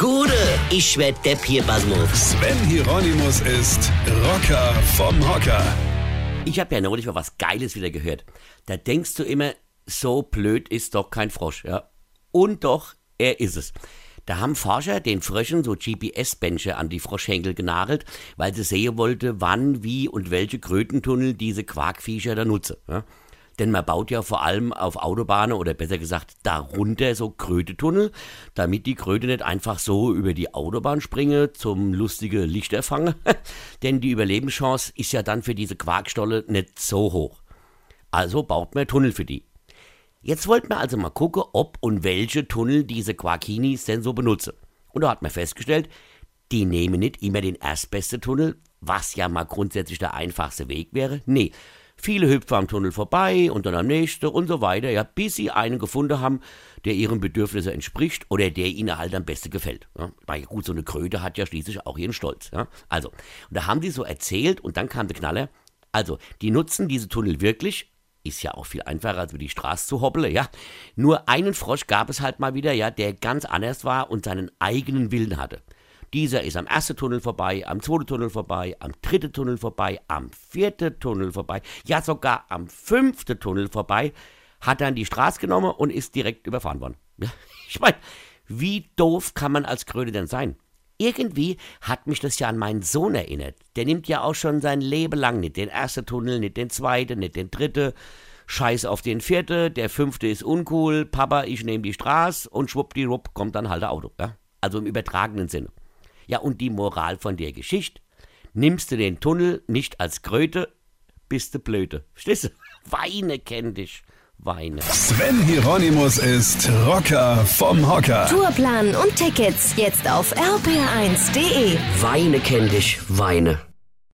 Gude, ich werd Depp hier, Basmus. Sven Hieronymus ist Rocker vom Hocker. Ich habe ja neulich mal was Geiles wieder gehört. Da denkst du immer, so blöd ist doch kein Frosch, ja. Und doch, er ist es. Da haben Forscher den Fröschen so GPS-Bänche an die Froschhenkel genagelt, weil sie sehen wollte, wann, wie und welche Krötentunnel diese Quarkviecher da nutzen. Ja. Denn man baut ja vor allem auf Autobahnen oder besser gesagt darunter so Krötetunnel, damit die Kröte nicht einfach so über die Autobahn springe zum lustige Lichterfangen. Denn die Überlebenschance ist ja dann für diese Quarkstolle nicht so hoch. Also baut man Tunnel für die. Jetzt wollten wir also mal gucken, ob und welche Tunnel diese Quarkinis denn so benutzen. Und da hat man festgestellt, die nehmen nicht immer den erstbeste Tunnel, was ja mal grundsätzlich der einfachste Weg wäre. Nee, viele hüpfen am Tunnel vorbei und dann am nächsten und so weiter, ja, bis sie einen gefunden haben, der ihren Bedürfnissen entspricht oder der ihnen halt am besten gefällt. Ja. Weil gut, so eine Kröte hat ja schließlich auch ihren Stolz. Ja. Also, und da haben die so erzählt und dann kam der Knaller. Also, die nutzen diese Tunnel wirklich, ist ja auch viel einfacher, als über die Straße zu hoppeln, ja. Nur einen Frosch gab es halt mal wieder, ja, der ganz anders war und seinen eigenen Willen hatte. Dieser ist am ersten Tunnel vorbei, am zweiten Tunnel vorbei, am dritten Tunnel vorbei, am vierten Tunnel vorbei, ja sogar am fünften Tunnel vorbei, hat dann die Straße genommen und ist direkt überfahren worden. Ich meine, wie doof kann man als Kröte denn sein? Irgendwie hat mich das ja an meinen Sohn erinnert. Der nimmt ja auch schon sein Leben lang nicht den ersten Tunnel, nicht den zweiten, nicht den dritten. Scheiß auf den vierten, der fünfte ist uncool, Papa, ich nehme die Straße und schwuppdiwupp kommt dann halt der Auto. Ja? Also im übertragenen Sinne. Ja, und die Moral von der Geschichte? Nimmst du den Tunnel nicht als Kröte, bist du blöde. Verstehst du? Weine kenn dich. Weine. Sven Hieronymus ist Rocker vom Hocker. Tourplan und Tickets jetzt auf rpr1.de. Weine kenn dich, Weine.